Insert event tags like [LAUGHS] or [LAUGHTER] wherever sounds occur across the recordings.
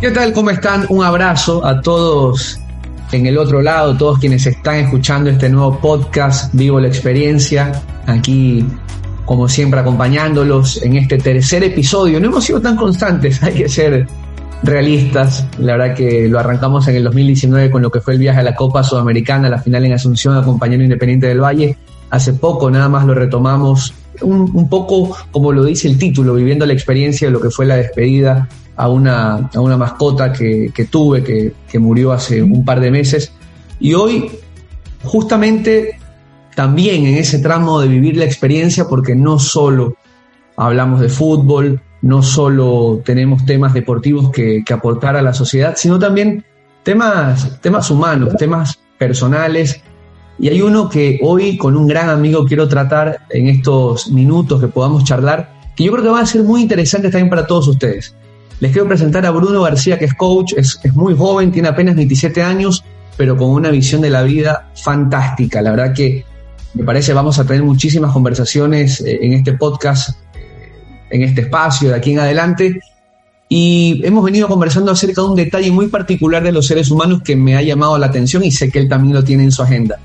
¿Qué tal? ¿Cómo están? Un abrazo a todos en el otro lado, todos quienes están escuchando este nuevo podcast, Vivo la Experiencia, aquí como siempre acompañándolos en este tercer episodio. No hemos sido tan constantes, [LAUGHS] hay que ser realistas. La verdad que lo arrancamos en el 2019 con lo que fue el viaje a la Copa Sudamericana, la final en Asunción, acompañando Independiente del Valle. Hace poco nada más lo retomamos, un, poco como lo dice el título, viviendo la experiencia de lo que fue la despedida a una, a una mascota que, que tuve, que, que, murió hace un par de meses. Y hoy, justamente, también en ese tramo de vivir la experiencia, porque no solo hablamos de fútbol, no solo tenemos temas deportivos que, que aportar a la sociedad, sino también temas, temas humanos, temas personales. Y hay uno que hoy con un gran amigo quiero tratar en estos minutos que podamos charlar, que yo creo que va a ser muy interesante también para todos ustedes. Les quiero presentar a Bruno García, que es coach, es, muy joven, tiene apenas 27 años, pero con una visión de la vida fantástica. La verdad que me parece vamos a tener muchísimas conversaciones en este podcast, en este espacio de aquí en adelante. Y hemos venido conversando acerca de un detalle muy particular de los seres humanos que me ha llamado la atención y sé que él también lo tiene en su agenda.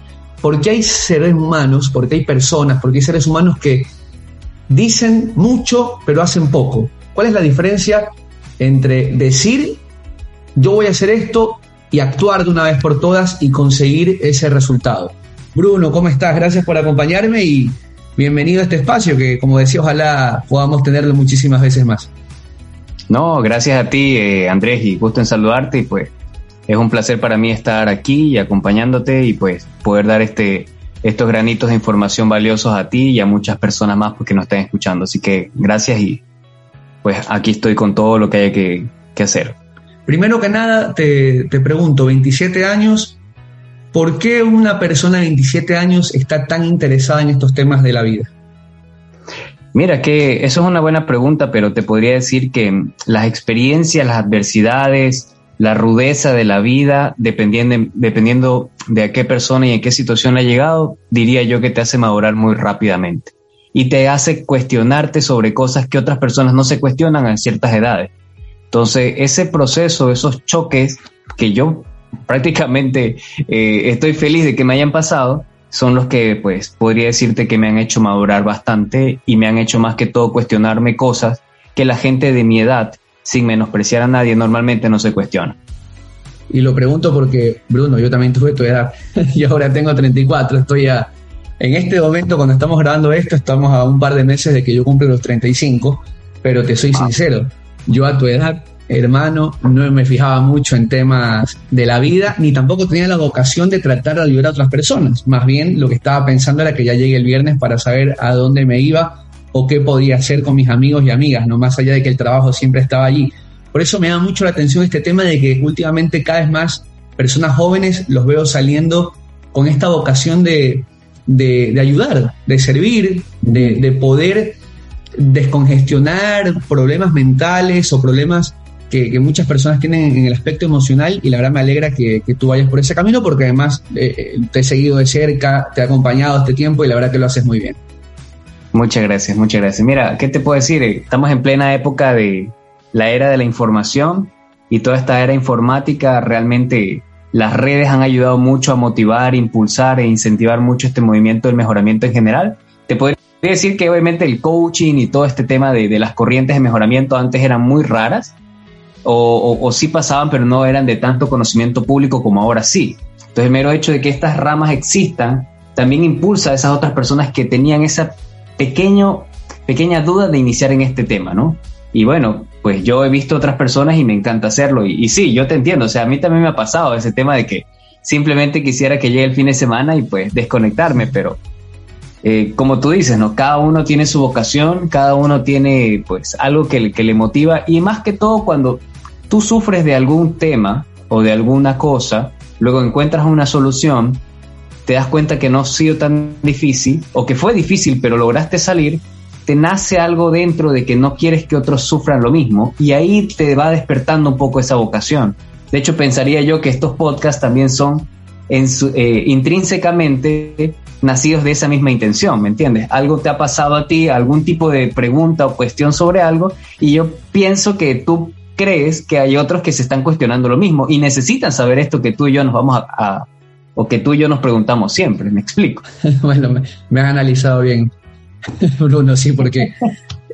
Porque hay seres humanos, porque hay personas, porque hay seres humanos que dicen mucho pero hacen poco. ¿Cuál es la diferencia entre decir yo voy a hacer esto y actuar de una vez por todas y conseguir ese resultado. Bruno, ¿cómo estás? Gracias por acompañarme y bienvenido a este espacio que, como decía, ojalá podamos tenerlo muchísimas veces más. No, gracias a ti, eh, Andrés, y gusto en saludarte y pues es un placer para mí estar aquí y acompañándote y pues poder dar este estos granitos de información valiosos a ti y a muchas personas más porque nos están escuchando. Así que gracias y pues aquí estoy con todo lo que hay que, que hacer. Primero que nada, te, te, pregunto, 27 años, ¿por qué una persona de 27 años está tan interesada en estos temas de la vida? Mira, que eso es una buena pregunta, pero te podría decir que las experiencias, las adversidades, la rudeza de la vida, dependiendo, dependiendo de a qué persona y en qué situación ha llegado, diría yo que te hace madurar muy rápidamente y te hace cuestionarte sobre cosas que otras personas no se cuestionan a ciertas edades. Entonces, ese proceso, esos choques que yo prácticamente eh, estoy feliz de que me hayan pasado, son los que, pues, podría decirte que me han hecho madurar bastante y me han hecho más que todo cuestionarme cosas que la gente de mi edad, sin menospreciar a nadie, normalmente no se cuestiona. Y lo pregunto porque, Bruno, yo también tuve tu edad. [LAUGHS] yo ahora tengo 34, estoy a en este momento, cuando estamos grabando esto, estamos a un par de meses de que yo cumple los 35, pero te soy sincero, yo a tu edad, hermano, no me fijaba mucho en temas de la vida, ni tampoco tenía la vocación de tratar de ayudar a otras personas. Más bien lo que estaba pensando era que ya llegue el viernes para saber a dónde me iba o qué podía hacer con mis amigos y amigas, no más allá de que el trabajo siempre estaba allí. Por eso me da mucho la atención este tema de que últimamente cada vez más personas jóvenes los veo saliendo con esta vocación de, de, ayudar, de servir, de, de, poder descongestionar problemas mentales o problemas que, muchas personas tienen en el aspecto emocional y la verdad me alegra que, tú vayas por ese camino porque además eh, te he seguido de cerca, te he acompañado este tiempo y la verdad que lo haces muy bien. Muchas gracias, muchas gracias. Mira, ¿qué te puedo decir? Estamos en plena época de la era de la información y toda esta era informática realmente las redes han ayudado mucho a motivar, impulsar e incentivar mucho este movimiento del mejoramiento en general. Te podría decir que obviamente el coaching y todo este tema de, de las corrientes de mejoramiento antes eran muy raras o, o, o, sí pasaban, pero no eran de tanto conocimiento público como ahora sí. Entonces el mero hecho de que estas ramas existan también impulsa a esas otras personas que tenían esa pequeño, pequeña duda de iniciar en este tema, ¿no? Y bueno, pues yo he visto otras personas y me encanta hacerlo. Y, y, sí, yo te entiendo, o sea, a mí también me ha pasado ese tema de que simplemente quisiera que llegue el fin de semana y pues desconectarme, pero eh, como tú dices, ¿no? Cada uno tiene su vocación, cada uno tiene pues algo que, que le motiva y más que todo cuando tú sufres de algún tema o de alguna cosa, luego encuentras una solución, te das cuenta que no ha sido tan difícil o que fue difícil pero lograste salir, te nace algo dentro de que no quieres que otros sufran lo mismo y ahí te va despertando un poco esa vocación. De hecho, pensaría yo que estos podcasts también son eh, intrínsecamente nacidos de esa misma intención, ¿me entiendes? Algo te ha pasado a ti, algún tipo de pregunta o cuestión sobre algo, y yo pienso que tú crees que hay otros que se están cuestionando lo mismo y necesitan saber esto que tú y yo nos vamos a, o que tú y yo nos preguntamos siempre, ¿me explico? [LAUGHS] bueno, me, me has analizado bien, [LAUGHS] Bruno, sí, porque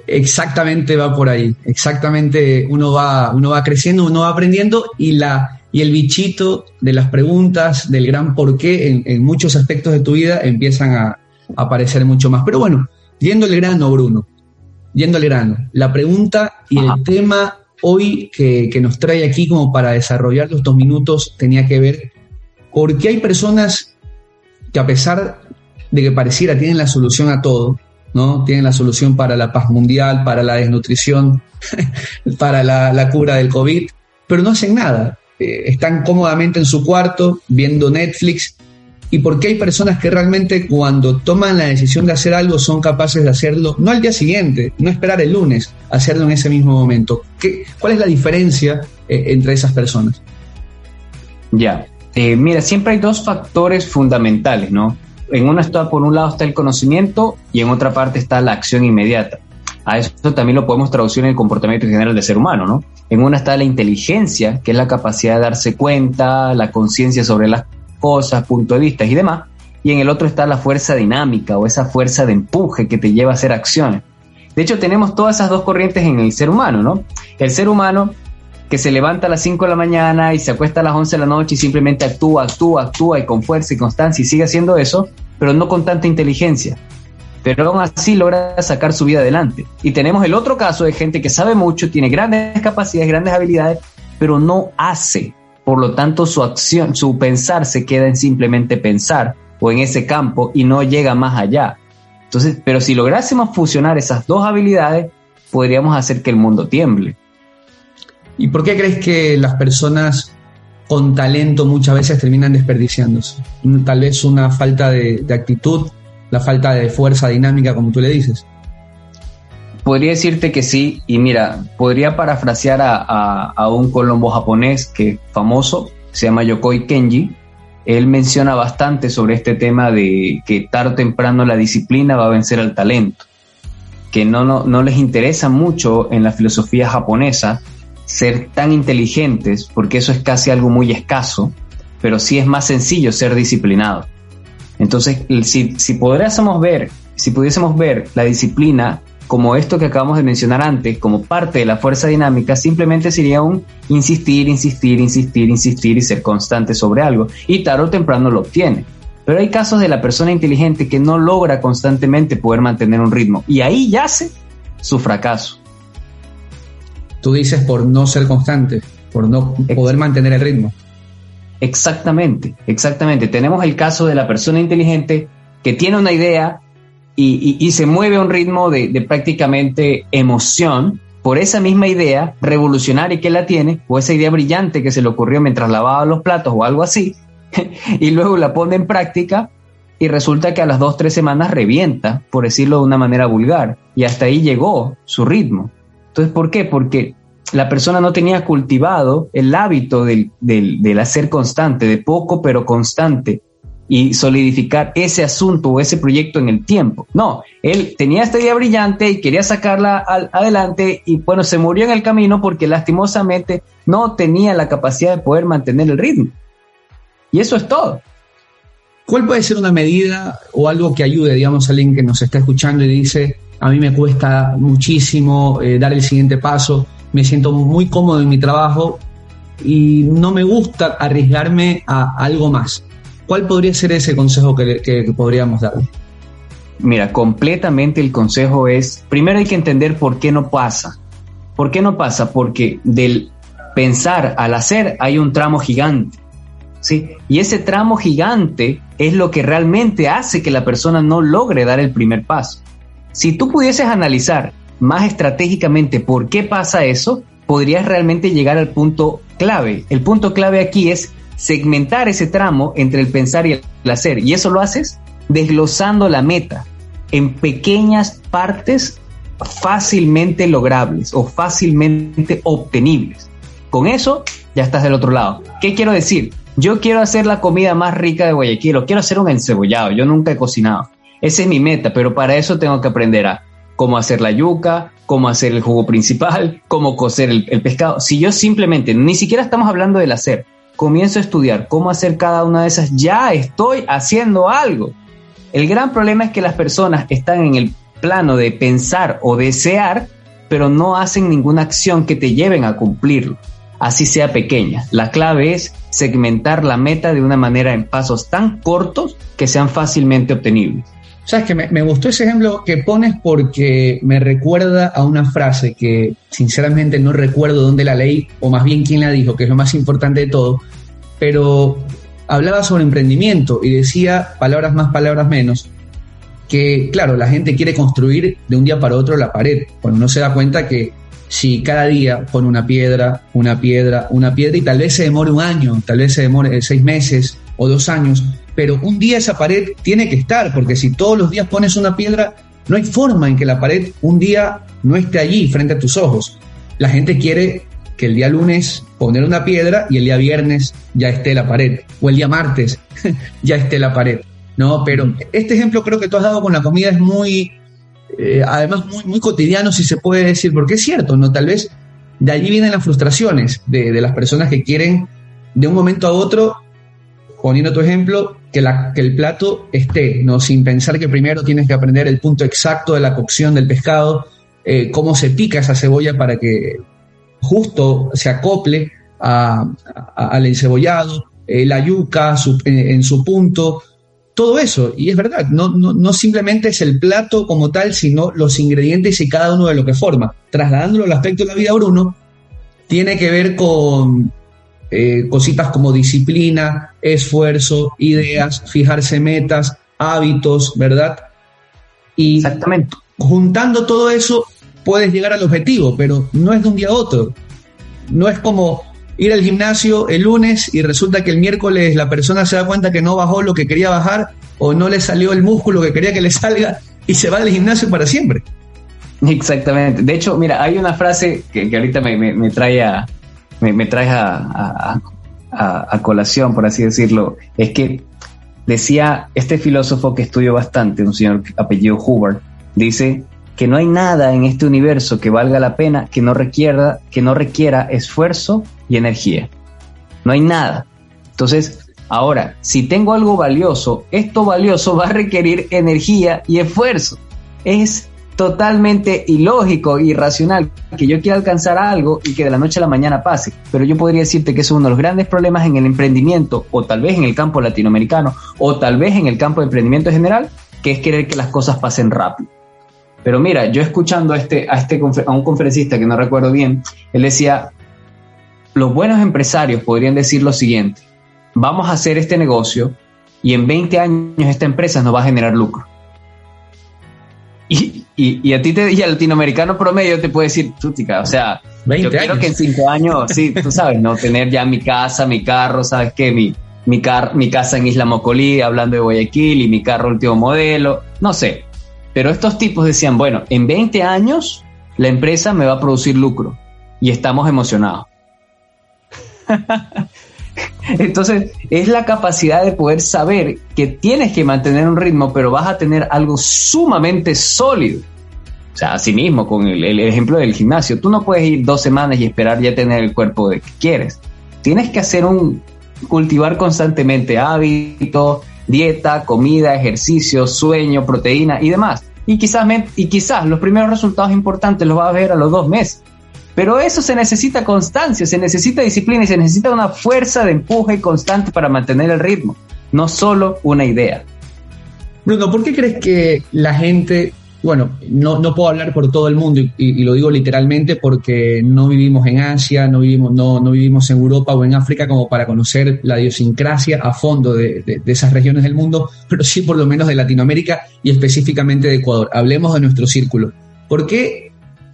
exactamente va por ahí, exactamente uno va, uno va creciendo, uno va aprendiendo y la y el bichito de las preguntas, del gran porqué en, muchos aspectos de tu vida empiezan a, aparecer mucho más. Pero bueno, yendo al grano, Bruno, yendo al grano, la pregunta y el tema hoy que, que, nos trae aquí como para desarrollar los dos minutos tenía que ver por qué hay personas que a pesar de que pareciera tienen la solución a todo, ¿no? Tienen la solución para la paz mundial, para la desnutrición, [LAUGHS] para la, cura del COVID, pero no hacen nada. Eh, están cómodamente en su cuarto viendo Netflix y por qué hay personas que realmente cuando toman la decisión de hacer algo son capaces de hacerlo, no al día siguiente, no esperar el lunes, hacerlo en ese mismo momento. ¿Qué, ¿Cuál es la diferencia eh, entre esas personas? Ya, eh, mira, siempre hay dos factores fundamentales, ¿no? En una está, por un lado está el conocimiento y en otra parte está la acción inmediata. A eso también lo podemos traducir en el comportamiento general del ser humano, ¿no? En una está la inteligencia, que es la capacidad de darse cuenta, la conciencia sobre las cosas, punto de vista y demás. Y en el otro está la fuerza dinámica o esa fuerza de empuje que te lleva a hacer acciones. De hecho, tenemos todas esas dos corrientes en el ser humano, ¿no? El ser humano que se levanta a las 5 de la mañana y se acuesta a las 11 de la noche y simplemente actúa, actúa, actúa y con fuerza y constancia y sigue haciendo eso, pero no con tanta inteligencia pero aún así logra sacar su vida adelante. Y tenemos el otro caso de gente que sabe mucho, tiene grandes capacidades, grandes habilidades, pero no hace. Por lo tanto, su acción, su pensar se queda en simplemente pensar o en ese campo y no llega más allá. Entonces, pero si lográsemos fusionar esas dos habilidades, podríamos hacer que el mundo tiemble. ¿Y por qué crees que las personas con talento muchas veces terminan desperdiciándose? Tal vez una falta de, actitud, la falta de fuerza dinámica, como tú le dices. Podría decirte que sí, y mira, podría parafrasear a, un colombo japonés que famoso, se llama Yokoi Kenji. Él menciona bastante sobre este tema de que tarde o temprano la disciplina va a vencer al talento, que no, no, no les interesa mucho en la filosofía japonesa ser tan inteligentes, porque eso es casi algo muy escaso, pero sí es más sencillo ser disciplinado. Entonces, si, si pudiésemos ver, si pudiésemos ver la disciplina como esto que acabamos de mencionar antes, como parte de la fuerza dinámica, simplemente sería un insistir, insistir, insistir, insistir y ser constante sobre algo. Y tarde o temprano lo obtiene. Pero hay casos de la persona inteligente que no logra constantemente poder mantener un ritmo. Y ahí yace su fracaso. Tú dices por no ser constante, por no poder mantener el ritmo. Exactamente, exactamente. Tenemos el caso de la persona inteligente que tiene una idea y, se mueve a un ritmo de, prácticamente emoción por esa misma idea revolucionaria que la tiene, o esa idea brillante que se le ocurrió mientras lavaba los platos o algo así, [LAUGHS] y luego la pone en práctica y resulta que a las dos, tres semanas revienta, por decirlo de una manera vulgar, y hasta ahí llegó su ritmo. Entonces, ¿por qué? Porque la persona no tenía cultivado el hábito del, hacer constante, de poco pero constante, y solidificar ese asunto o ese proyecto en el tiempo. No, él tenía esta idea brillante y quería sacarla adelante y bueno, se murió en el camino porque lastimosamente no tenía la capacidad de poder mantener el ritmo. Y eso es todo. ¿Cuál puede ser una medida o algo que ayude, digamos, a alguien que nos está escuchando y dice, a mí me cuesta muchísimo eh, dar el siguiente paso? me siento muy cómodo en mi trabajo y no me gusta arriesgarme a algo más. ¿Cuál podría ser ese consejo que, podríamos dar? mira, completamente el consejo es, primero hay que entender por qué no pasa. ¿Por qué no pasa? Porque del pensar al hacer hay un tramo gigante. ¿sí? Y ese tramo gigante es lo que realmente hace que la persona no logre dar el primer paso. Si tú pudieses analizar más estratégicamente por qué pasa eso, podrías realmente llegar al punto clave. El punto clave aquí es segmentar ese tramo entre el pensar y el hacer. Y eso lo haces desglosando la meta en pequeñas partes fácilmente logrables o fácilmente obtenibles. Con eso ya estás del otro lado. ¿Qué quiero decir? Yo quiero hacer la comida más rica de Guayaquil o quiero hacer un encebollado. Yo nunca he cocinado. Esa es mi meta, pero para eso tengo que aprender a cómo hacer la yuca, cómo hacer el jugo principal, cómo cocer el, el pescado. Si yo simplemente, ni siquiera estamos hablando del hacer, comienzo a estudiar cómo hacer cada una de esas, ya estoy haciendo algo. El gran problema es que las personas están en el plano de pensar o desear, pero no hacen ninguna acción que te lleven a cumplirlo, así sea pequeña. La clave es segmentar la meta de una manera en pasos tan cortos que sean fácilmente obtenibles. Sabes que me, gustó ese ejemplo que pones porque me recuerda a una frase que sinceramente no recuerdo dónde la leí o más bien quién la dijo, que es lo más importante de todo, pero hablaba sobre emprendimiento y decía palabras más, palabras menos, que claro, la gente quiere construir de un día para otro la pared, cuando no se da cuenta que si cada día pone una piedra, una piedra, una piedra y tal vez se demore un año, tal vez se demore seis meses o dos años, pero un día esa pared tiene que estar, porque si todos los días pones una piedra, no hay forma en que la pared un día no esté allí frente a tus ojos. La gente quiere que el día lunes poner una piedra y el día viernes ya esté la pared, o el día martes [LAUGHS] ya esté la pared, ¿no? Pero este ejemplo creo que tú has dado con la comida es muy, eh, además muy, muy cotidiano si se puede decir, porque es cierto, ¿no? Tal vez de allí vienen las frustraciones de, las personas que quieren de un momento a otro, poniendo tu ejemplo, que, la, que el plato esté, ¿no? Sin pensar que primero tienes que aprender el punto exacto de la cocción del pescado, eh, cómo se pica esa cebolla para que justo se acople a, al encebollado, eh, la yuca su, en, su punto, todo eso. Y es verdad, no, no, no, simplemente es el plato como tal, sino los ingredientes y cada uno de lo que forma. Trasladándolo al aspecto de la vida, Bruno, tiene que ver con eh, cositas como disciplina, esfuerzo, ideas, fijarse metas, hábitos, ¿verdad? Y Exactamente. juntando todo eso puedes llegar al objetivo, pero no es de un día a otro. No es como ir al gimnasio el lunes y resulta que el miércoles la persona se da cuenta que no bajó lo que quería bajar o no le salió el músculo que quería que le salga y se va al gimnasio para siempre. Exactamente. De hecho, mira, hay una frase que, ahorita me, me, trae, a, me, me a, colación, por así decirlo. Es que decía este filósofo que estudió bastante, un señor apellido Hubbard, dice que no hay nada en este universo que valga la pena que no requiera, que no requiera esfuerzo y energía. No hay nada. Entonces, ahora, si tengo algo valioso, esto valioso [LAUGHS] va a requerir energía y esfuerzo. Es totalmente ilógico, irracional, que yo quiera alcanzar algo y que de la noche a la mañana pase. Pero yo podría decirte que es uno de los grandes problemas en el emprendimiento, o tal vez en el campo latinoamericano, o tal vez en el campo de emprendimiento en general, que es querer que las cosas pasen rápido. Pero mira, yo escuchando a, este, a, este, a un conferencista que no recuerdo bien, él decía, los buenos empresarios podrían decir lo siguiente, vamos a hacer este negocio y en 20 años esta empresa nos va a generar lucro. Y, y, y a ti te, y al latinoamericano promedio te puede decir, o sea, yo quiero que en 5 años, sí, tú sabes, ¿no? Tener ya mi casa, mi carro, ¿sabes qué? Mi, mi, car mi casa en Isla Mocolí, hablando de Guayaquil, y mi carro último modelo, no sé, pero estos tipos decían, bueno, en 20 años la empresa me va a producir lucro y estamos emocionados. [LAUGHS] Entonces, es la capacidad de poder saber que tienes que mantener un ritmo, pero vas a tener algo sumamente sólido. O sea, así mismo, con el, ejemplo del gimnasio, tú no puedes ir dos semanas y esperar ya tener el cuerpo de que quieres. Tienes que hacer un, cultivar constantemente hábitos, dieta, comida, ejercicio, sueño, proteína y demás. Y quizás, y quizás los primeros resultados importantes los vas a ver a los dos meses. Pero eso se necesita constancia, se necesita disciplina y se necesita una fuerza de empuje constante para mantener el ritmo, no solo una idea. Bruno, ¿por qué crees que la gente, bueno, no, no puedo hablar por todo el mundo y, lo digo literalmente porque no vivimos en Asia, no vivimos, no, no vivimos en Europa o en África como para conocer la idiosincrasia a fondo de, de esas regiones del mundo, pero sí por lo menos de Latinoamérica y específicamente de Ecuador. Hablemos de nuestro círculo. ¿Por qué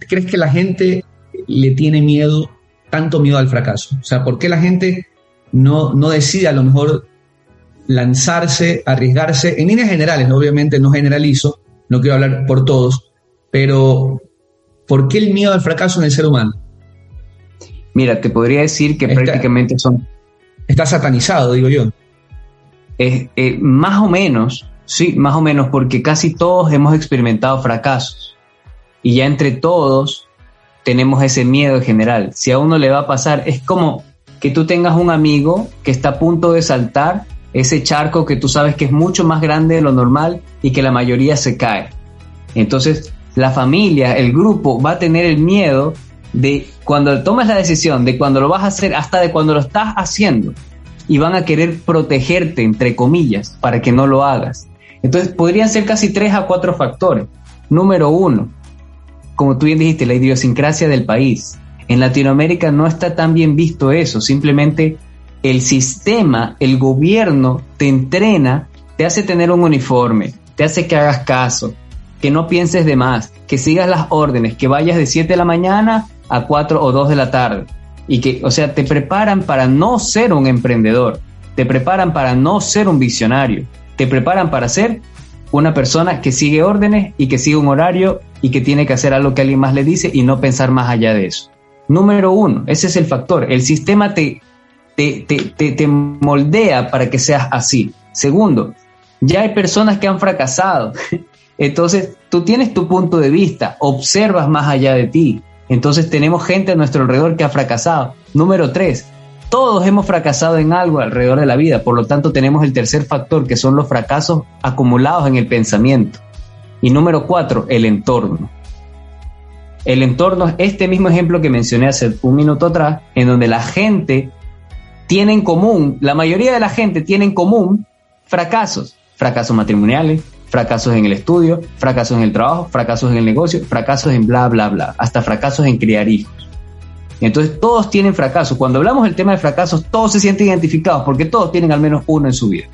crees que la gente le tiene miedo, tanto miedo al fracaso? O sea, ¿por qué la gente no, no decide a lo mejor lanzarse, arriesgarse, en líneas generales, obviamente no generalizo, no quiero hablar por todos, pero ¿por qué el miedo al fracaso en el ser humano? Mira, te podría decir que prácticamente son... Está satanizado, digo yo. Eh, más o menos, sí, más o menos, porque casi todos hemos experimentado fracasos. Y ya entre todos tenemos ese miedo en general. Si a uno le va a pasar, es como que tú tengas un amigo que está a punto de saltar ese charco que tú sabes que es mucho más grande de lo normal y que la mayoría se cae. Entonces, la familia, el grupo va a tener el miedo de cuando tomas la decisión, de cuando lo vas a hacer, hasta de cuando lo estás haciendo. Y van a querer protegerte, entre comillas, para que no lo hagas. Entonces, podrían ser casi tres a cuatro factores. Número uno, como tú bien dijiste, la idiosincrasia del país. En Latinoamérica no está tan bien visto eso, simplemente el sistema, el gobierno te entrena, te hace tener un uniforme, te hace que hagas caso, que no pienses de más, que sigas las órdenes, que vayas de 7 de la mañana a 4 o 2 de la tarde. Y que, o sea, te preparan para no ser un emprendedor, te preparan para no ser un visionario, te preparan para ser una persona que sigue órdenes y que sigue un horario y que tiene que hacer algo que alguien más le dice y no pensar más allá de eso. Número uno, ese es el factor. El sistema te te, moldea para que seas así. Segundo, ya hay personas que han fracasado. [LAUGHS] Entonces, tú tienes tu punto de vista, observas más allá de ti. Entonces, tenemos gente a nuestro alrededor que ha fracasado. Número tres, todos hemos fracasado en algo alrededor de la vida. Por lo tanto, tenemos el tercer factor, que son los fracasos acumulados en el pensamiento. Y número cuatro, el entorno. El entorno es este mismo ejemplo que mencioné hace un minuto atrás, en donde la gente tiene en común, la mayoría de la gente tiene en común fracasos, fracasos matrimoniales, fracasos en el estudio, fracasos en el trabajo, fracasos en el negocio, fracasos en bla, bla, bla, hasta fracasos en criar hijos. Entonces todos tienen fracasos. Cuando hablamos del tema de fracasos, todos se sienten identificados porque todos tienen al menos uno en su vida.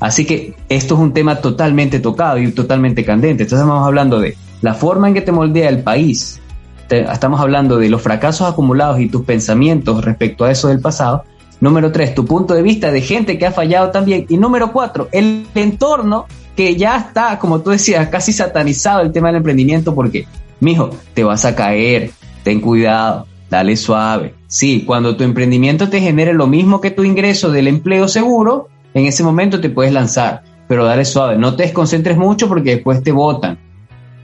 Así que esto es un tema totalmente tocado y totalmente candente. Entonces estamos hablando de la forma en que te moldea el país, estamos hablando de los fracasos acumulados y tus pensamientos respecto a eso del pasado. Número tres, tu punto de vista de gente que ha fallado también. Y número cuatro, el entorno que ya está, como tú decías, casi satanizado el tema del emprendimiento porque, mijo, te vas a caer, ten cuidado, dale suave. Sí, cuando tu emprendimiento te genere lo mismo que tu ingreso del empleo seguro, en ese momento te puedes lanzar, pero dale suave, no te desconcentres mucho porque después te botan.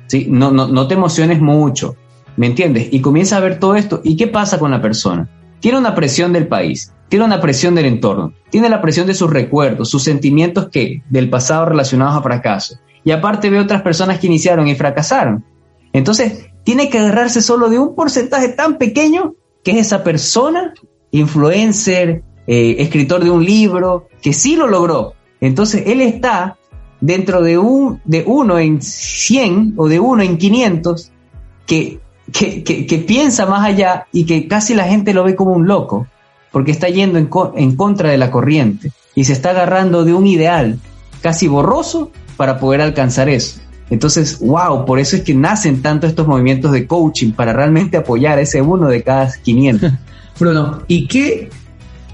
¿sí? No, no, no te emociones mucho. ¿Me entiendes? Y comienza a ver todo esto. ¿Y qué pasa con la persona? Tiene una presión del país, tiene una presión del entorno, tiene la presión de sus recuerdos, sus sentimientos que del pasado relacionados a fracaso. Y aparte ve otras personas que iniciaron y fracasaron. Entonces, tiene que agarrarse solo de un porcentaje tan pequeño que es esa persona, influencer, eh, escritor de un libro, que sí lo logró. Entonces, él está dentro de, un, de uno en 100 o de uno en 500 que que, piensa más allá y que casi la gente lo ve como un loco, porque está yendo en, en contra de la corriente y se está agarrando de un ideal casi borroso para poder alcanzar eso. Entonces, wow, por eso es que nacen tanto estos movimientos de coaching para realmente apoyar a ese uno de cada 500. [LAUGHS] Bruno, ¿y qué?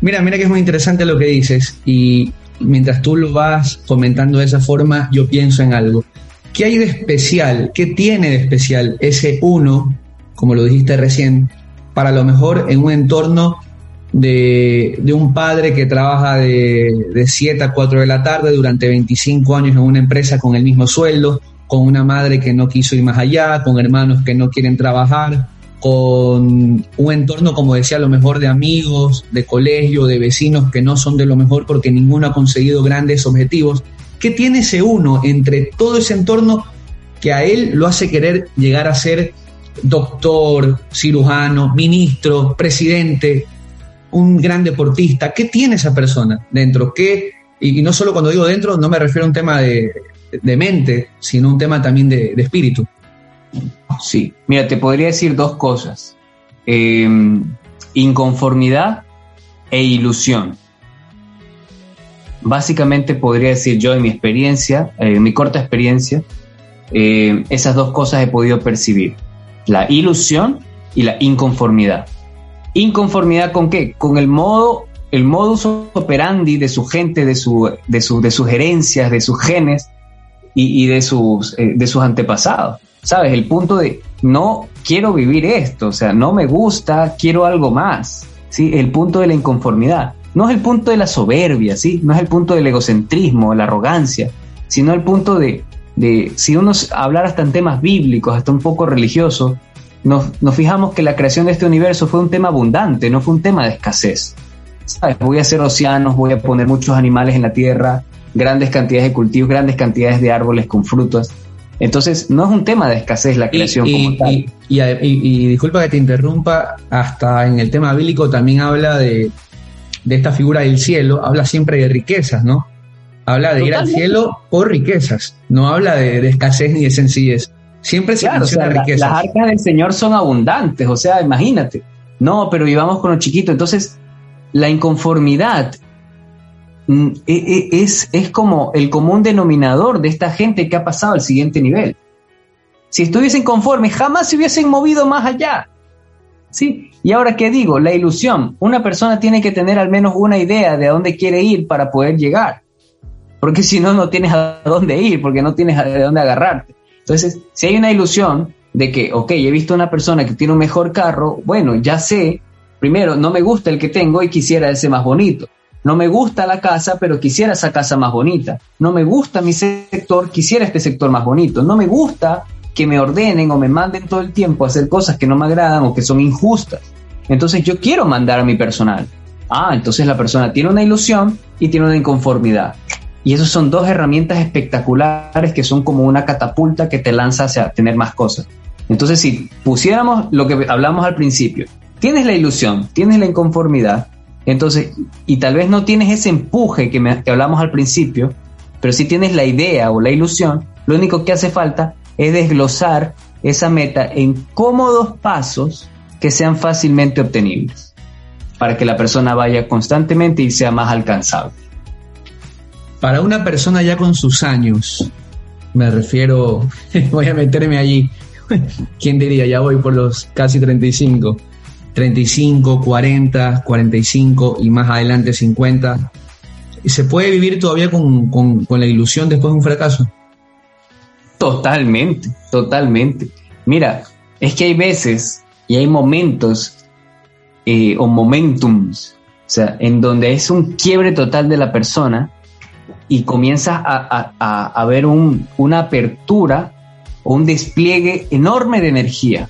Mira, mira que es muy interesante lo que dices y mientras tú lo vas comentando de esa forma, yo pienso en algo. ¿Qué hay de especial? ¿Qué tiene de especial ese uno como lo dijiste recién, para lo mejor en un entorno de, un padre que trabaja de, de 7 a 4 de la tarde durante 25 años en una empresa con el mismo sueldo, con una madre que no quiso ir más allá, con hermanos que no quieren trabajar, con un entorno, como decía, a lo mejor de amigos, de colegio, de vecinos que no son de lo mejor porque ninguno ha conseguido grandes objetivos. ¿Qué tiene ese uno entre todo ese entorno que a él lo hace querer llegar a ser doctor, cirujano, ministro, presidente, un gran deportista. ¿Qué tiene esa persona dentro? ¿Qué Y, no solo cuando digo dentro, no me refiero a un tema de, mente, sino un tema también de, espíritu. Sí, mira, te podría decir dos cosas. Em, inconformidad e ilusión. Básicamente podría decir yo en mi experiencia, en mi corta experiencia, eh, esas dos cosas he podido percibir. La ilusión y la inconformidad. ¿Inconformidad con qué? Con el modo, el modus operandi de su gente, de, su, de, de sus herencias, de sus genes y, de, sus, eh, de sus antepasados. ¿Sabes? El punto de no quiero vivir esto, o sea, no me gusta, quiero algo más. ¿sí? El punto de la inconformidad. No es el punto de la soberbia, ¿sí? No es el punto del egocentrismo, la arrogancia, sino el punto de, de si uno hablar hasta en temas bíblicos, hasta un poco religiosos, nos, fijamos que la creación de este universo fue un tema abundante, no fue un tema de escasez. ¿Sabes? Voy a hacer océanos, voy a poner muchos animales en la tierra, grandes cantidades de cultivos, grandes cantidades de árboles con frutas. Entonces, no es un tema de escasez la creación como tal. Y, disculpa que te interrumpa, hasta en el tema bíblico también habla de, esta figura del cielo, habla siempre de riquezas, ¿no? Habla de ir al cielo por riquezas, no habla de escasez ni de sencillez. Siempre se claro, Las arcas del Señor son abundantes, o sea, imagínate. No, pero vivamos con lo chiquito. Entonces, la inconformidad es, es como el común denominador de esta gente que ha pasado al siguiente nivel. Si estuviesen conformes, jamás se hubiesen movido más allá. ¿Sí? Y ahora, ¿qué digo? La ilusión. Una persona tiene que tener al menos una idea de a dónde quiere ir para poder llegar. Porque si no, no tienes a dónde ir, porque no tienes a dónde agarrarte. Entonces, si hay una ilusión de que, ok, he visto una persona que tiene un mejor carro, bueno, ya sé, primero, no me gusta el que tengo y quisiera ese más bonito. No me gusta la casa, pero quisiera esa casa más bonita. No me gusta mi sector, quisiera este sector más bonito. No me gusta que me ordenen o me manden todo el tiempo a hacer cosas que no me agradan o que son injustas. Entonces yo quiero mandar a mi personal. Ah, entonces la persona tiene una ilusión y tiene una inconformidad. Y esas son dos herramientas espectaculares que son como una catapulta que te lanza hacia tener más cosas. Entonces, si pusiéramos lo que hablamos al principio, tienes la ilusión, tienes la inconformidad, entonces, y tal vez no tienes ese empuje que, que hablamos al principio, pero si tienes la idea o la ilusión, lo único que hace falta es desglosar esa meta en cómodos pasos que sean fácilmente obtenibles, para que la persona vaya constantemente y sea más alcanzable. Para una persona ya con sus años, me refiero, [LAUGHS] voy a meterme allí, [LAUGHS] ¿quién diría? Ya voy por los casi 35, 35, 40, 45 y más adelante 50. ¿Se puede vivir todavía con, la ilusión después de un fracaso? Totalmente, totalmente. Mira, es que hay veces y hay momentos eh, o momentums, o sea, en donde es un quiebre total de la persona y comienzas a, ver una apertura o un despliegue enorme de energía.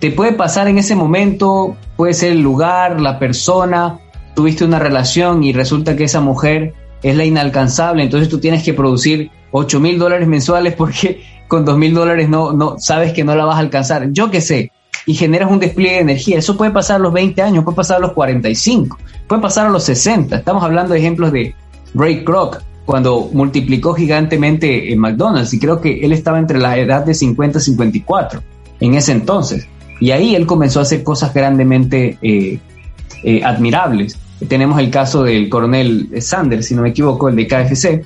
Te puede pasar en ese momento, puede ser el lugar, la persona, tuviste una relación y resulta que esa mujer es la inalcanzable, entonces tú tienes que producir 8 mil dólares mensuales porque [LAUGHS] con 2 mil dólares no, no sabes que no la vas a alcanzar. Yo qué sé, y generas un despliegue de energía. Eso puede pasar a los 20 años, puede pasar a los 45, puede pasar a los 60. Estamos hablando de ejemplos de Ray Kroc, cuando multiplicó gigantemente en McDonald's, y creo que él estaba entre la edad de 50 y 54 en ese entonces. Y ahí él comenzó a hacer cosas grandemente eh, eh, admirables. Tenemos el caso del coronel Sanders, si no me equivoco, el de KFC.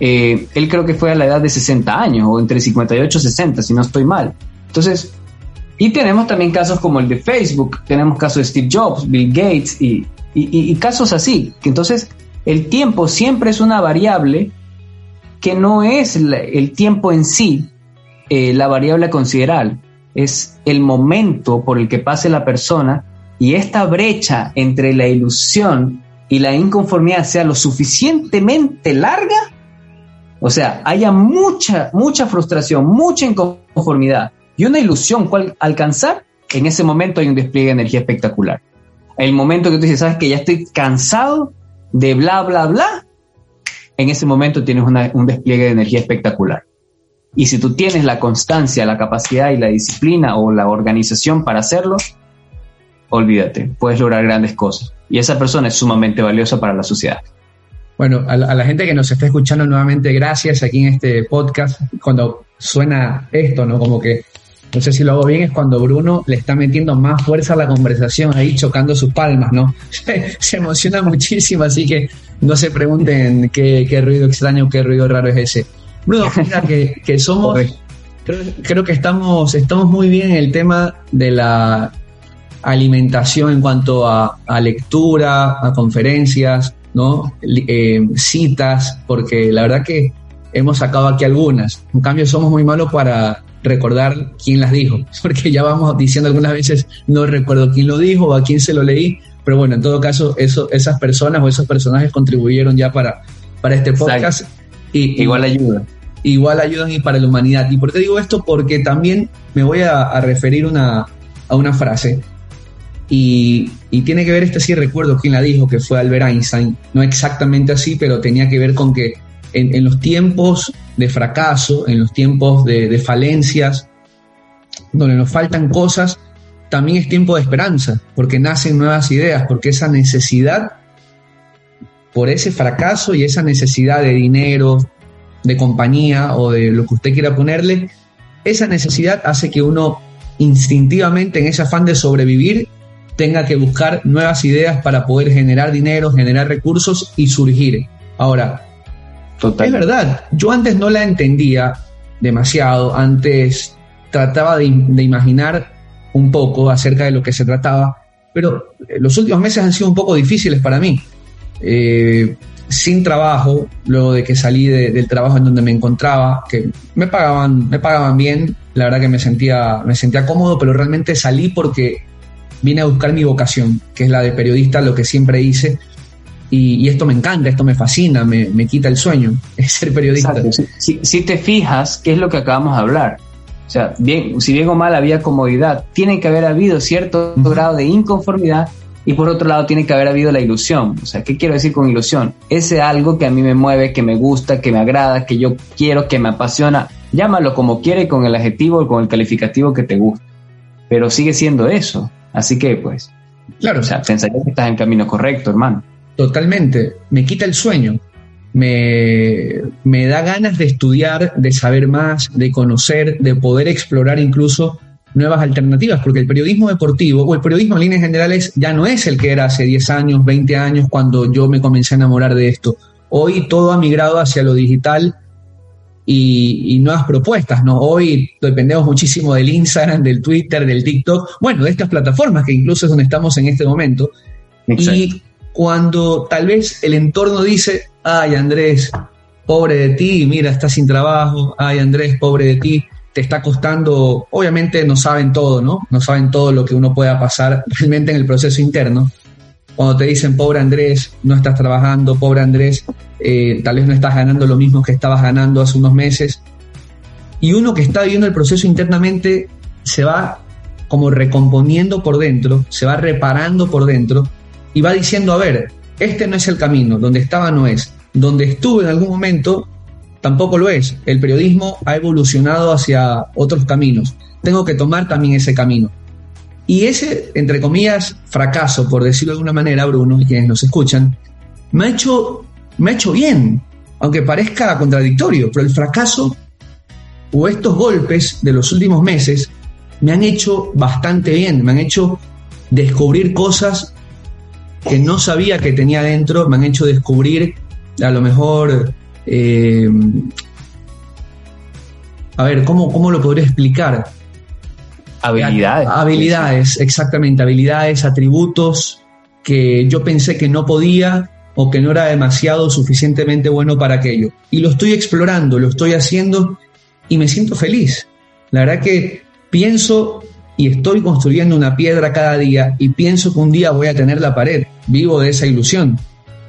Eh, él creo que fue a la edad de 60 años, o entre 58 y 60, si no estoy mal. Entonces, y tenemos también casos como el de Facebook, tenemos casos de Steve Jobs, Bill Gates y, casos así. Entonces, el tiempo siempre es una variable que no es el tiempo en sí la variable a considerar, es el momento por el que pase la persona y esta brecha entre la ilusión y la inconformidad sea lo suficientemente larga, o sea, haya mucha, mucha frustración, mucha inconformidad y una ilusión cual alcanzar, en ese momento hay un despliegue de energía espectacular. El momento que tú dices, sabes que ya estoy cansado de bla, bla, bla, en ese momento tienes un despliegue de energía espectacular. Y si tú tienes la constancia, la capacidad y la disciplina o la organización para hacerlo, olvídate, puedes lograr grandes cosas. Y esa persona es sumamente valiosa para la sociedad. Bueno, a la, gente que nos está escuchando nuevamente, gracias aquí en este podcast. Cuando suena esto, ¿no? Como que, no sé si lo hago bien, es cuando Bruno le está metiendo más fuerza a la conversación, ahí chocando sus palmas, ¿no? [LAUGHS] se emociona muchísimo, así que no se pregunten qué, qué ruido extraño, qué ruido raro es ese. Bruno, [LAUGHS] mira que, que somos, creo, creo, que estamos, estamos muy bien en el tema de la alimentación en cuanto a, a lectura, a conferencias, ¿no? Eh, citas, porque la verdad que hemos sacado aquí algunas. En cambio, somos muy malos para recordar quién las dijo, [LAUGHS] porque ya vamos diciendo algunas veces, no recuerdo quién lo dijo o a quién se lo leí, pero bueno, en todo caso, eso, esas personas o esos personajes contribuyeron ya para, para este podcast. Y, igual ayudan. Igual ayudan y para la humanidad. ¿Y por qué digo esto? Porque también me voy a, referir una, a una frase y, tiene que ver, este sí recuerdo quién la dijo, que fue Albert Einstein, no exactamente así, pero tenía que ver con que en, los tiempos de fracaso, en los tiempos de, falencias, donde nos faltan cosas, también es tiempo de esperanza, porque nacen nuevas ideas, porque esa necesidad, por ese fracaso y esa necesidad de dinero, de compañía o de lo que usted quiera ponerle, esa necesidad hace que uno instintivamente en ese afán de sobrevivir tenga que buscar nuevas ideas para poder generar dinero, generar recursos y surgir. Ahora, es verdad, yo antes no la entendía demasiado, antes trataba de, imaginar un poco acerca de lo que se trataba, pero los últimos meses han sido un poco difíciles para mí. Eh, sin trabajo, luego de que salí del trabajo en donde me encontraba, que me pagaban, me pagaban bien, la verdad que me sentía, me sentía cómodo, pero realmente salí porque vine a buscar mi vocación, que es la de periodista, lo que siempre hice. Y, esto me encanta, esto me fascina, me, quita el sueño, [LAUGHS] es ser periodista. Si, te fijas, ¿qué es lo que acabamos de hablar? O sea, bien, si bien o mal había comodidad, tiene que haber habido cierto grado de inconformidad y por otro lado tiene que haber habido la ilusión. O sea, ¿qué quiero decir con ilusión? Ese algo que a mí me mueve, que me gusta, que me agrada, que yo quiero, que me apasiona. Llámalo como quiere con el adjetivo o con el calificativo que te gusta. Pero sigue siendo eso. Así que, pues, claro. O sea, pensaría que estás en camino correcto, hermano. Totalmente. Me quita el sueño. Me, me da ganas de estudiar, de saber más, de conocer, de poder explorar incluso nuevas alternativas, porque el periodismo deportivo o el periodismo en líneas generales ya no es el que era hace 10 años, 20 años cuando yo me comencé a enamorar de esto. Hoy todo ha migrado hacia lo digital y, nuevas propuestas, ¿no? Hoy dependemos muchísimo del Instagram, del Twitter, del TikTok, bueno, de estas plataformas que incluso es donde estamos en este momento. Y cuando tal vez el entorno dice, ay Andrés, pobre de ti, mira, estás sin trabajo, ay Andrés, pobre de ti, te está costando, obviamente no saben todo, ¿no? No saben todo lo que uno pueda pasar realmente en el proceso interno, cuando te dicen, pobre Andrés, no estás trabajando, pobre Andrés, eh, tal vez no estás ganando lo mismo que estabas ganando hace unos meses. Y uno que está viviendo el proceso internamente se va como recomponiendo por dentro, se va reparando por dentro y va diciendo, a ver, este no es el camino, donde estaba no es, donde estuve en algún momento tampoco lo es. El periodismo ha evolucionado hacia otros caminos. Tengo que tomar también ese camino. Y ese, entre comillas, fracaso, por decirlo de alguna manera, Bruno, y quienes nos escuchan, me ha hecho, me ha hecho bien, aunque parezca contradictorio, pero el fracaso o estos golpes de los últimos meses me han hecho bastante bien, me han hecho descubrir cosas que no sabía que tenía dentro, me han hecho descubrir a lo mejor, eh, a ver, ¿cómo, ¿cómo lo podría explicar? Habilidades. Habilidades, exactamente, habilidades, atributos que yo pensé que no podía o que no era demasiado suficientemente bueno para aquello. Y lo estoy explorando, lo estoy haciendo y me siento feliz. La verdad que pienso y estoy construyendo una piedra cada día y pienso que un día voy a tener la pared. Vivo de esa ilusión.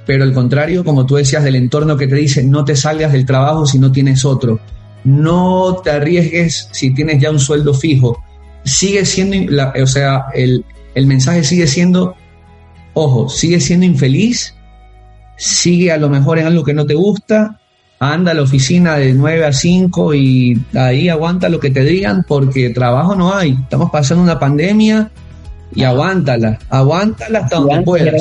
Pero al contrario, como tú decías, del entorno que te dice, no te salgas del trabajo si no tienes otro. No te arriesgues si tienes ya un sueldo fijo sigue siendo, o sea, el, mensaje sigue siendo, ojo, sigue siendo infeliz, sigue a lo mejor en algo que no te gusta, anda a la oficina de 9 a 5 y ahí aguanta lo que te digan porque trabajo no hay. Estamos pasando una pandemia y aguántala, aguántala hasta donde puedas.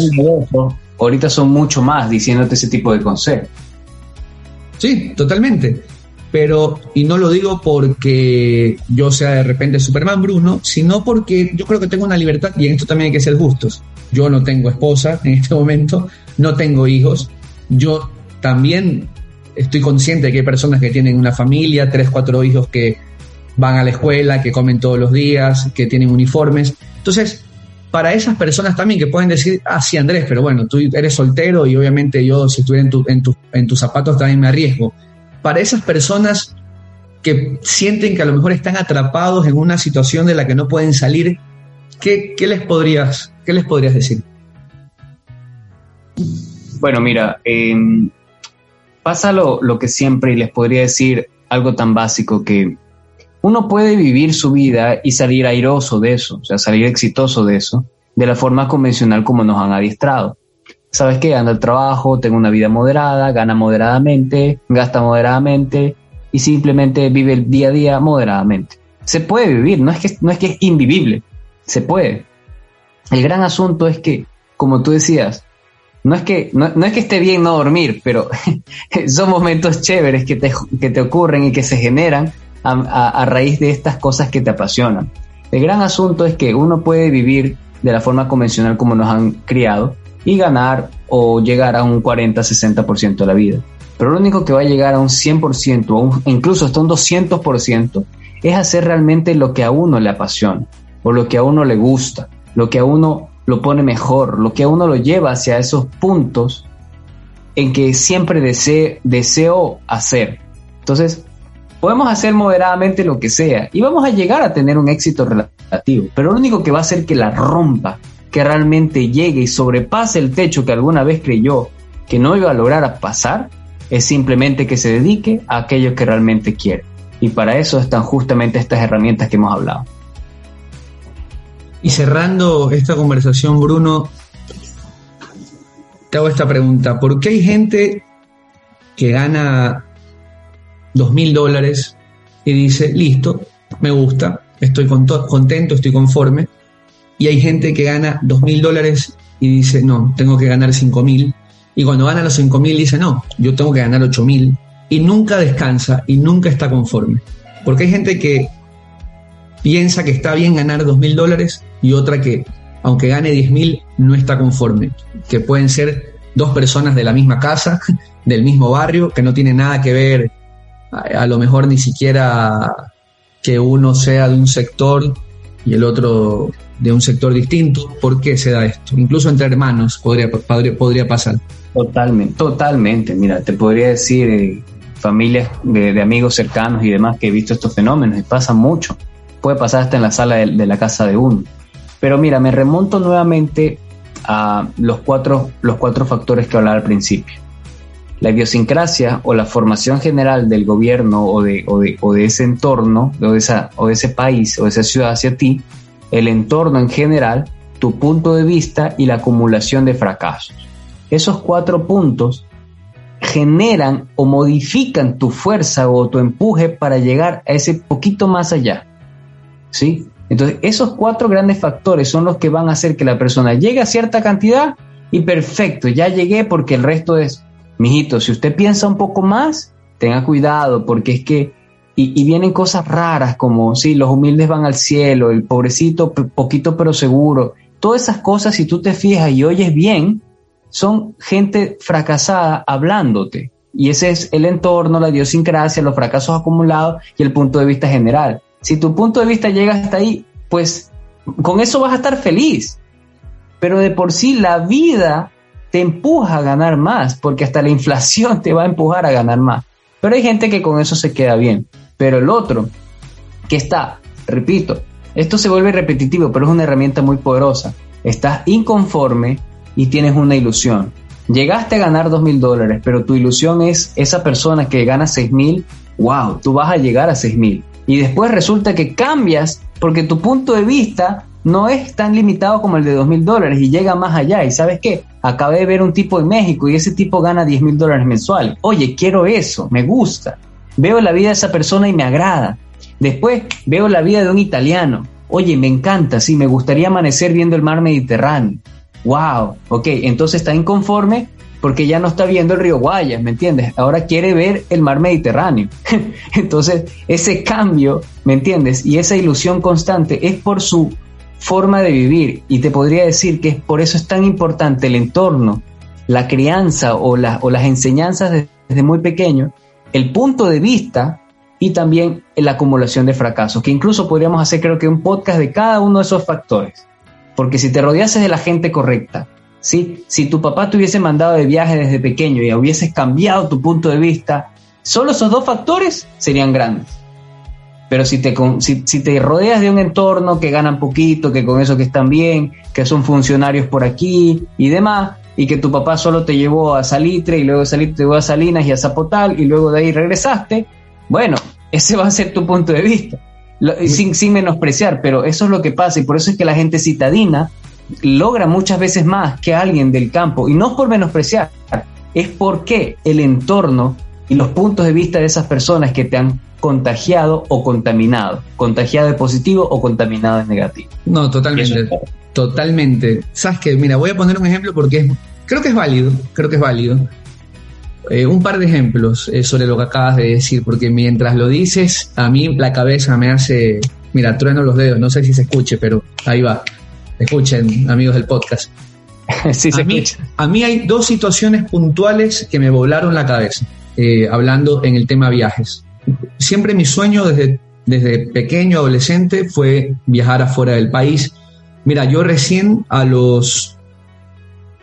Ahorita son mucho más diciéndote ese tipo de consejos. Sí, totalmente. Pero, y no lo digo porque yo sea de repente Superman Bruno, sino porque yo creo que tengo una libertad y en esto también hay que ser justos. Yo no tengo esposa en este momento, no tengo hijos. Yo también estoy consciente de que hay personas que tienen una familia, tres, cuatro hijos que van a la escuela, que comen todos los días, que tienen uniformes. Entonces, para esas personas también que pueden decir, ah, sí, Andrés, pero bueno, tú eres soltero y obviamente yo, si estuviera en, tus zapatos, también me arriesgo. Para esas personas que sienten que a lo mejor están atrapados en una situación de la que no pueden salir, ¿qué, les, podrías, qué les podrías decir? Bueno, mira, em, pasa lo, lo, que siempre y les podría decir algo tan básico que uno puede vivir su vida y salir airoso de eso, o sea, salir exitoso de eso, de la forma convencional como nos han adiestrado. ¿Sabes qué? Anda al trabajo, tengo una vida moderada, gana moderadamente, gasta moderadamente y simplemente vive el día a día moderadamente. Se puede vivir, no es que, no es, que es invivible, se puede. El gran asunto es que, como tú decías, no es que, no, es que esté bien no dormir, pero [LAUGHS] son momentos chéveres que te, que te ocurren y que se generan a, raíz de estas cosas que te apasionan. El gran asunto es que uno puede vivir de la forma convencional como nos han criado y ganar o llegar a un 40-60% de la vida. Pero lo único que va a llegar a un 100% o incluso hasta un 200% es hacer realmente lo que a uno le apasiona o lo que a uno le gusta, lo que a uno lo pone mejor, lo que a uno lo lleva hacia esos puntos en que siempre deseo, deseo hacer. Entonces, podemos hacer moderadamente lo que sea y vamos a llegar a tener un éxito relativo, pero lo único que va a hacer que la rompa, que realmente llegue y sobrepase el techo que alguna vez creyó que no iba a lograr pasar, es simplemente que se dedique a aquello que realmente quiere. Y para eso están justamente estas herramientas que hemos hablado. Y cerrando esta conversación, Bruno, te hago esta pregunta. ¿Por qué hay gente que gana dos mil dólares y dice, listo, me gusta, estoy contento, estoy conforme. Y hay gente que gana dos mil dólares y dice, no, tengo que ganar cinco mil. Y cuando gana los cinco mil dice, no, yo tengo que ganar ocho mil. Y nunca descansa y nunca está conforme. Porque hay gente que piensa que está bien ganar dos mil dólares y otra que, aunque gane diez mil, no está conforme. Que pueden ser dos personas de la misma casa, [LAUGHS] del mismo barrio, que no tienen nada que ver a, lo mejor ni siquiera que uno sea de un sector y el otro de un sector distinto. ¿Por qué se da esto? Incluso entre hermanos podría, podría, pasar. Totalmente, totalmente. Mira, te podría decir eh, familias de, amigos cercanos y demás que he visto estos fenómenos y pasa mucho. Puede pasar hasta en la sala de, de la casa de uno. Pero mira, me remonto nuevamente a los cuatro, los cuatro factores que hablaba al principio la idiosincrasia o la formación general del gobierno o de, o de, ese entorno, o de, esa, o de ese país o de esa ciudad hacia ti, el entorno en general, tu punto de vista y la acumulación de fracasos. Esos cuatro puntos generan o modifican tu fuerza o tu empuje para llegar a ese poquito más allá. ¿Sí? Entonces, esos cuatro grandes factores son los que van a hacer que la persona llegue a cierta cantidad y perfecto, ya llegué porque el resto es mijito, si usted piensa un poco más, tenga cuidado, porque es que, y, vienen cosas raras como, sí, los humildes van al cielo, el pobrecito poquito pero seguro, todas esas cosas, si tú te fijas y oyes bien, son gente fracasada hablándote. Y ese es el entorno, la idiosincrasia, los fracasos acumulados y el punto de vista general. Si tu punto de vista llega hasta ahí, pues con eso vas a estar feliz. Pero de por sí la vida te empuja a ganar más, porque hasta la inflación te va a empujar a ganar más. Pero hay gente que con eso se queda bien. Pero el otro, que está, repito, esto se vuelve repetitivo, pero es una herramienta muy poderosa. Estás inconforme y tienes una ilusión. Llegaste a ganar dos mil dólares, pero tu ilusión es esa persona que gana seis mil. Wow, tú vas a llegar a seis mil. Y después resulta que cambias porque tu punto de vista no es tan limitado como el de dos mil dólares y llega más allá. ¿Y sabes qué? Acabé de ver un tipo en México y ese tipo gana 10 mil dólares mensual. Oye, quiero eso, me gusta. Veo la vida de esa persona y me agrada. Después veo la vida de un italiano. Oye, me encanta, sí, me gustaría amanecer viendo el mar Mediterráneo. wow, ok, entonces está inconforme porque ya no está viendo el río Guayas, ¿me entiendes? Ahora quiere ver el mar Mediterráneo. [LAUGHS] Entonces, ese cambio, ¿me entiendes? Y esa ilusión constante es por su forma de vivir. Y te podría decir que por eso es tan importante el entorno, la crianza o, o las enseñanzas desde muy pequeño, el punto de vista y también la acumulación de fracasos, que incluso podríamos hacer creo que un podcast de cada uno de esos factores. Porque si te rodeases de la gente correcta, ¿sí? Si tu papá te hubiese mandado de viaje desde pequeño y hubieses cambiado tu punto de vista, solo esos dos factores serían grandes. Pero si te, si, te rodeas de un entorno que ganan poquito, que con eso que están bien, que son funcionarios por aquí y demás, y que tu papá solo te llevó a Salitre y luego de Salitre te llevó a Salinas y a Zapotal y luego de ahí regresaste, bueno, [LAUGHS] ese va a ser tu punto de vista. sin, sin menospreciar, pero eso es lo que pasa y por eso es que la gente citadina logra muchas veces más que alguien del campo. Y no es por menospreciar, es porque el entorno y los puntos de vista de esas personas que te han contagiado o contaminado. Contagiado de positivo o contaminado de negativo. No, totalmente. Totalmente. Sabes que, mira, voy a poner un ejemplo porque creo que es válido, creo que es válido. Eh, un par de ejemplos eh, sobre lo que acabas de decir, porque mientras lo dices, a mí la cabeza me hace, mira, trueno los dedos, no sé si se escuche, pero ahí va. Escuchen, amigos del podcast. [LAUGHS] sí, a, mí, a, mí, hay dos situaciones puntuales que me volaron la cabeza, eh, hablando en el tema viajes. Siempre mi sueño desde, desde pequeño, adolescente, fue viajar afuera del país. Mira, yo recién a los,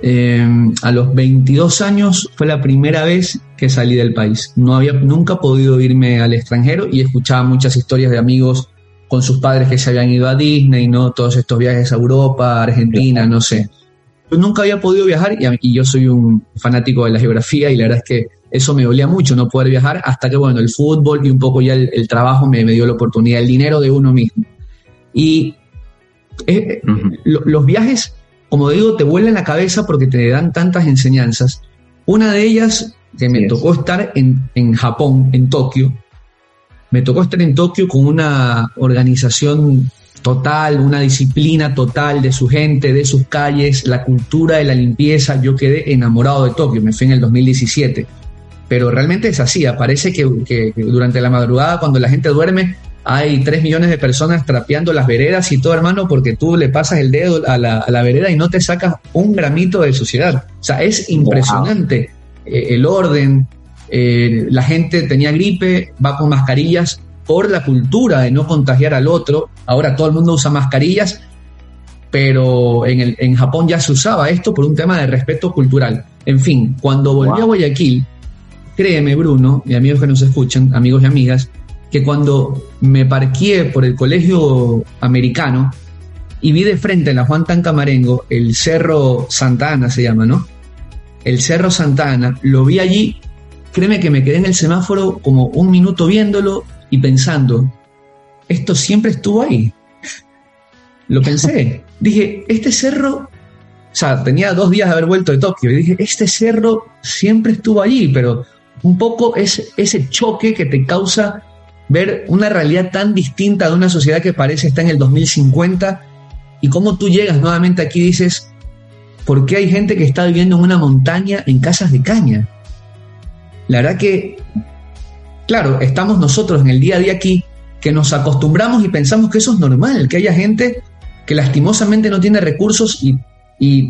eh, a los 22 años fue la primera vez que salí del país. No había nunca podido irme al extranjero y escuchaba muchas historias de amigos con sus padres que se habían ido a Disney, ¿no? Todos estos viajes a Europa, Argentina, no sé. Yo nunca había podido viajar y, yo soy un fanático de la geografía y la verdad es que eso me dolía mucho, no poder viajar, hasta que, bueno, el fútbol y un poco ya el, trabajo me, dio la oportunidad, el dinero de uno mismo. Y eh, los viajes, como digo, te vuelan la cabeza porque te dan tantas enseñanzas. Una de ellas, que me tocó estar en, en Japón, en Tokio, me tocó estar en Tokio con una organización total, una disciplina total de su gente, de sus calles, la cultura de la limpieza. Yo quedé enamorado de Tokio, me fui en el 2017. Pero realmente es así, parece que, durante la madrugada, cuando la gente duerme, hay tres millones de personas trapeando las veredas y todo, hermano, porque tú le pasas el dedo a la, vereda y no te sacas un gramito de suciedad. O sea, es impresionante eh, el orden, eh, la gente tenía gripe, va con mascarillas por la cultura de no contagiar al otro. Ahora todo el mundo usa mascarillas, pero en, el, en Japón ya se usaba esto por un tema de respeto cultural. En fin, cuando volví a Guayaquil, créeme Bruno y amigos que nos escuchan, amigos y amigas, que cuando me parqué por el colegio americano y vi de frente en la Juan Tancamarengo el Cerro Santa Ana, se llama, ¿no? El Cerro Santa Ana, lo vi allí créeme que me quedé en el semáforo como un minuto viéndolo y pensando, esto siempre estuvo ahí. Lo pensé. [LAUGHS] Dije, este cerro, o sea, tenía dos días de haber vuelto de Tokio y dije, este cerro siempre estuvo allí, pero un poco es ese choque que te causa ver una realidad tan distinta de una sociedad que parece estar en el 2050 y cómo tú llegas nuevamente aquí y dices, ¿por qué hay gente que está viviendo en una montaña en casas de caña? La verdad que, claro, estamos nosotros en el día a día aquí que nos acostumbramos y pensamos que eso es normal, que haya gente que lastimosamente no tiene recursos y,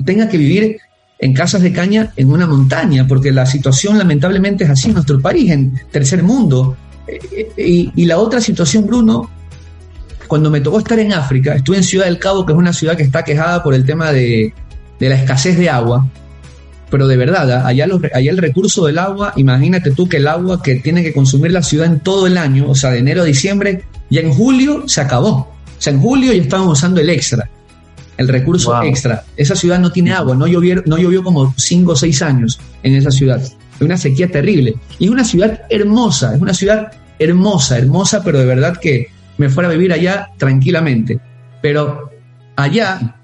tenga que vivir en casas de caña en una montaña, porque la situación lamentablemente es así en nuestro país, en tercer mundo. Y, y, la otra situación, Bruno, cuando me tocó estar en África, estuve en Ciudad del Cabo, que es una ciudad que está quejada por el tema de, de la escasez de agua, pero de verdad, allá, allá el recurso del agua, imagínate tú que el agua que tiene que consumir la ciudad en todo el año, o sea, de enero a diciembre, y en julio se acabó. O sea, en julio ya estaban usando el extra, el recurso extra. Esa ciudad no tiene agua, no llovió, no llovió como cinco o seis años en esa ciudad. Es una sequía terrible. Y es una ciudad hermosa, es una ciudad hermosa, hermosa, pero de verdad que me fuera a vivir allá tranquilamente. Pero allá,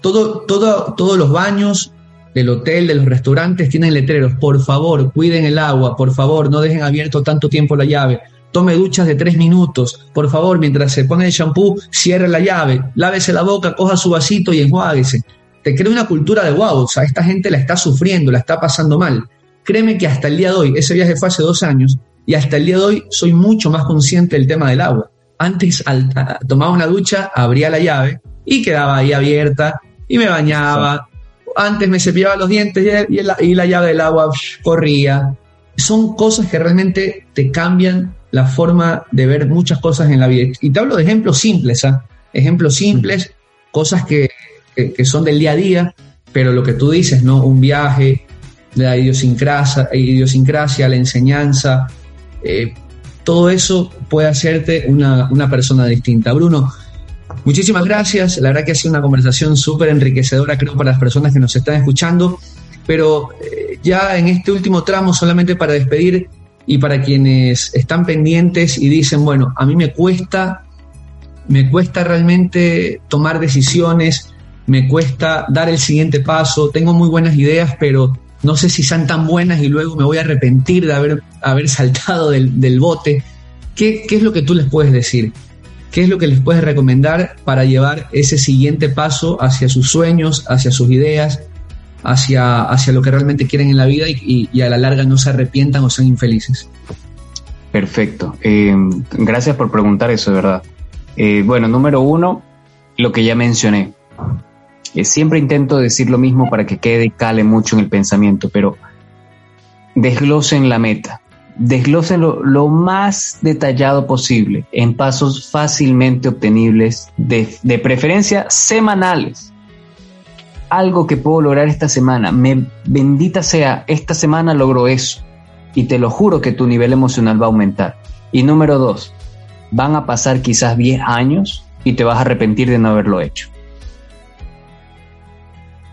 todo, todo, todos los baños, del hotel, de los restaurantes, tienen letreros, por favor, cuiden el agua, por favor, no dejen abierto tanto tiempo la llave, tome duchas de tres minutos, por favor, mientras se pone el shampoo, cierre la llave, lávese la boca, coja su vasito y enjuáguese. te crea una cultura de wow, o sea, esta gente la está sufriendo, la está pasando mal. Créeme que hasta el día de hoy, ese viaje fue hace dos años, y hasta el día de hoy soy mucho más consciente del tema del agua. Antes al, tomaba una ducha, abría la llave y quedaba ahí abierta y me bañaba. Antes me cepillaba los dientes y, la, llave del agua corría. Son cosas que realmente te cambian la forma de ver muchas cosas en la vida. Y te hablo de ejemplos simples, ¿ah? Ejemplos simples, cosas que, son del día a día, pero lo que tú dices, ¿no? Un viaje, la idiosincrasia, idiosincrasia la enseñanza, eh, todo eso puede hacerte una, una persona distinta. Bruno, Muchísimas gracias, la verdad que ha sido una conversación súper enriquecedora creo para las personas que nos están escuchando, pero eh, ya en este último tramo solamente para despedir y para quienes están pendientes y dicen, bueno, a mí me cuesta, me cuesta realmente tomar decisiones, me cuesta dar el siguiente paso, tengo muy buenas ideas, pero no sé si sean tan buenas y luego me voy a arrepentir de haber, haber saltado del, del bote. ¿Qué, ¿Qué es lo que tú les puedes decir? ¿Qué es lo que les puedes recomendar para llevar ese siguiente paso hacia sus sueños, hacia sus ideas, hacia, hacia lo que realmente quieren en la vida y, a la larga no se arrepientan o sean infelices? Perfecto. Eh, gracias por preguntar eso, de verdad. Eh, bueno, número uno, lo que ya mencioné. Eh, siempre intento decir lo mismo para que quede y cale mucho en el pensamiento, pero desglosen la meta desglósenlo lo más detallado posible en pasos fácilmente obtenibles, de, preferencia semanales. Algo que puedo lograr esta semana, me bendita sea, esta semana logro eso. Y te lo juro que tu nivel emocional va a aumentar. Y número dos, van a pasar quizás 10 años y te vas a arrepentir de no haberlo hecho.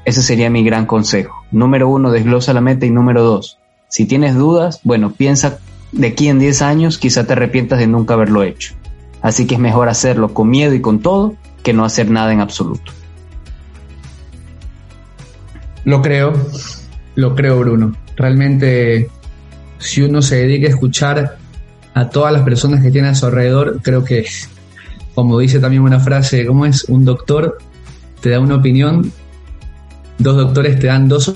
Ese sería mi gran consejo. Número uno, desglosa la meta y número dos, si tienes dudas, bueno, piensa de aquí en 10 años, quizá te arrepientas de nunca haberlo hecho. Así que es mejor hacerlo con miedo y con todo que no hacer nada en absoluto. Lo creo, lo creo Bruno. Realmente, si uno se dedica a escuchar a todas las personas que tiene a su alrededor, creo que, como dice también una frase, ¿cómo es? Un doctor te da una opinión, dos doctores te dan dos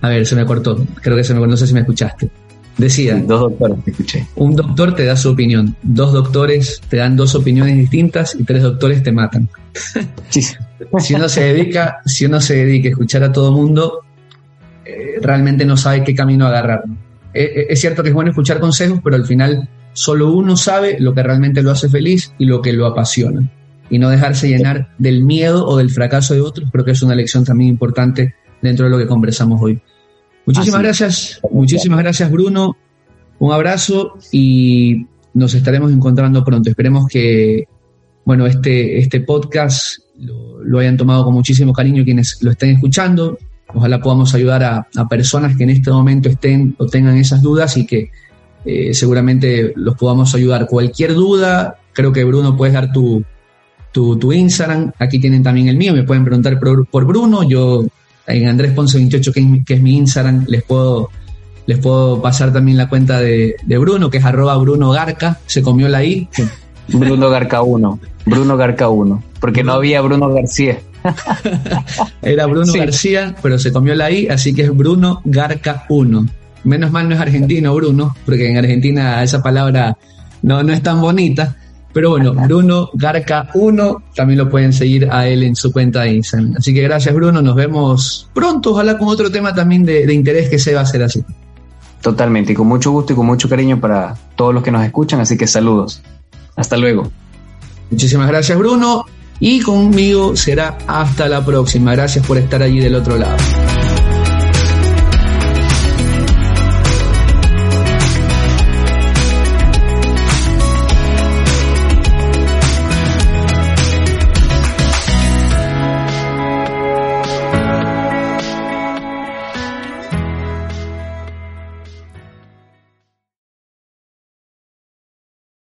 a ver, se me cortó. Creo que se me cortó. No sé si me escuchaste. Decía. dos doctores te escuché. Un doctor te da su opinión. Dos doctores te dan dos opiniones distintas y tres doctores te matan. [LAUGHS] si uno se dedica, si uno se dedica a escuchar a todo mundo, eh, realmente no sabe qué camino agarrar. Eh, eh, es cierto que es bueno escuchar consejos, pero al final solo uno sabe lo que realmente lo hace feliz y lo que lo apasiona. Y no dejarse llenar del miedo o del fracaso de otros, creo que es una lección también importante dentro de lo que conversamos hoy. Muchísimas gracias, muchísimas gracias Bruno, un abrazo y nos estaremos encontrando pronto. Esperemos que, bueno, este, este podcast lo, hayan tomado con muchísimo cariño quienes lo estén escuchando. Ojalá podamos ayudar a, personas que en este momento estén o tengan esas dudas y que eh, seguramente los podamos ayudar. Cualquier duda, creo que Bruno puedes dar tu, tu, Instagram. Aquí tienen también el mío, me pueden preguntar por, por Bruno. Yo en Andrés Ponce 28, que es, mi Instagram, les puedo, les puedo pasar también la cuenta de, Bruno, que es arroba Bruno Garca, se comió la I. Bruno Garca 1, Bruno Garca 1, porque no había Bruno García. [LAUGHS] Era Bruno García, pero se comió la I, así que es Bruno Garca 1. Menos mal no es argentino, Bruno, porque en Argentina esa palabra no, no es tan bonita. Pero bueno, Bruno Garca 1, también lo pueden seguir a él en su cuenta de Instagram. Así que gracias Bruno, nos vemos pronto, ojalá con otro tema también de, interés que se va a hacer así. Totalmente, y con mucho gusto y con mucho cariño para todos los que nos escuchan, así que saludos. Hasta luego. Muchísimas gracias Bruno y conmigo será hasta la próxima. Gracias por estar allí del otro lado.